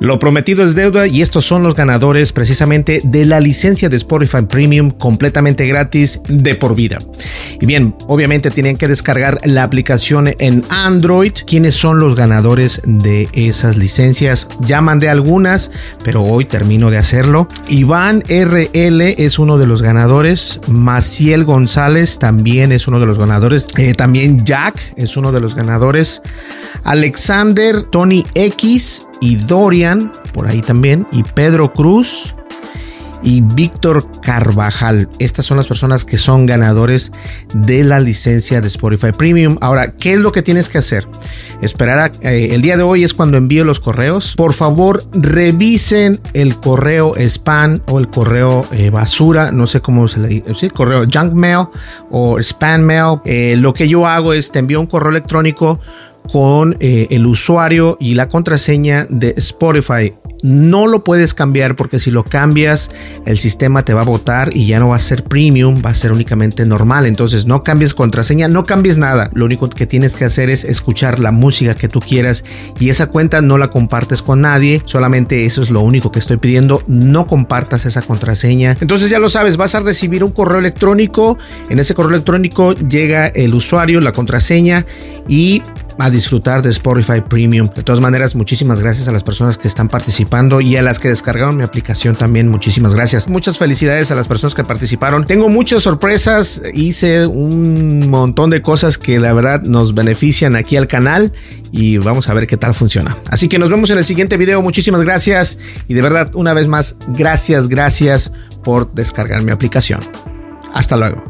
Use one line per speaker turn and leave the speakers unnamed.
Lo prometido es deuda y estos son los ganadores precisamente de la licencia de Spotify Premium completamente gratis de por vida. Y bien, obviamente tienen que descargar la aplicación en Android. ¿Quiénes son los ganadores de esas licencias? Ya mandé algunas, pero hoy termino de hacerlo. Iván RL es uno de los ganadores. Maciel González también es uno de los ganadores. Eh, también Jack es uno de los ganadores. Alexander Tony X y Dorian, por ahí también, y Pedro Cruz y Víctor Carvajal. Estas son las personas que son ganadores de la licencia de Spotify Premium. Ahora, ¿qué es lo que tienes que hacer? Esperar a, eh, el día de hoy es cuando envío los correos. Por favor, revisen el correo spam o el correo eh, basura, no sé cómo se le dice, sí, correo junk mail o spam mail. Eh, lo que yo hago es te envío un correo electrónico con eh, el usuario y la contraseña de Spotify. No lo puedes cambiar porque si lo cambias el sistema te va a votar y ya no va a ser premium, va a ser únicamente normal. Entonces no cambies contraseña, no cambies nada. Lo único que tienes que hacer es escuchar la música que tú quieras y esa cuenta no la compartes con nadie. Solamente eso es lo único que estoy pidiendo. No compartas esa contraseña. Entonces ya lo sabes, vas a recibir un correo electrónico. En ese correo electrónico llega el usuario, la contraseña y a disfrutar de Spotify Premium. De todas maneras, muchísimas gracias a las personas que están participando y a las que descargaron mi aplicación también. Muchísimas gracias. Muchas felicidades a las personas que participaron. Tengo muchas sorpresas. Hice un montón de cosas que la verdad nos benefician aquí al canal y vamos a ver qué tal funciona. Así que nos vemos en el siguiente video. Muchísimas gracias y de verdad, una vez más, gracias, gracias por descargar mi aplicación. Hasta luego.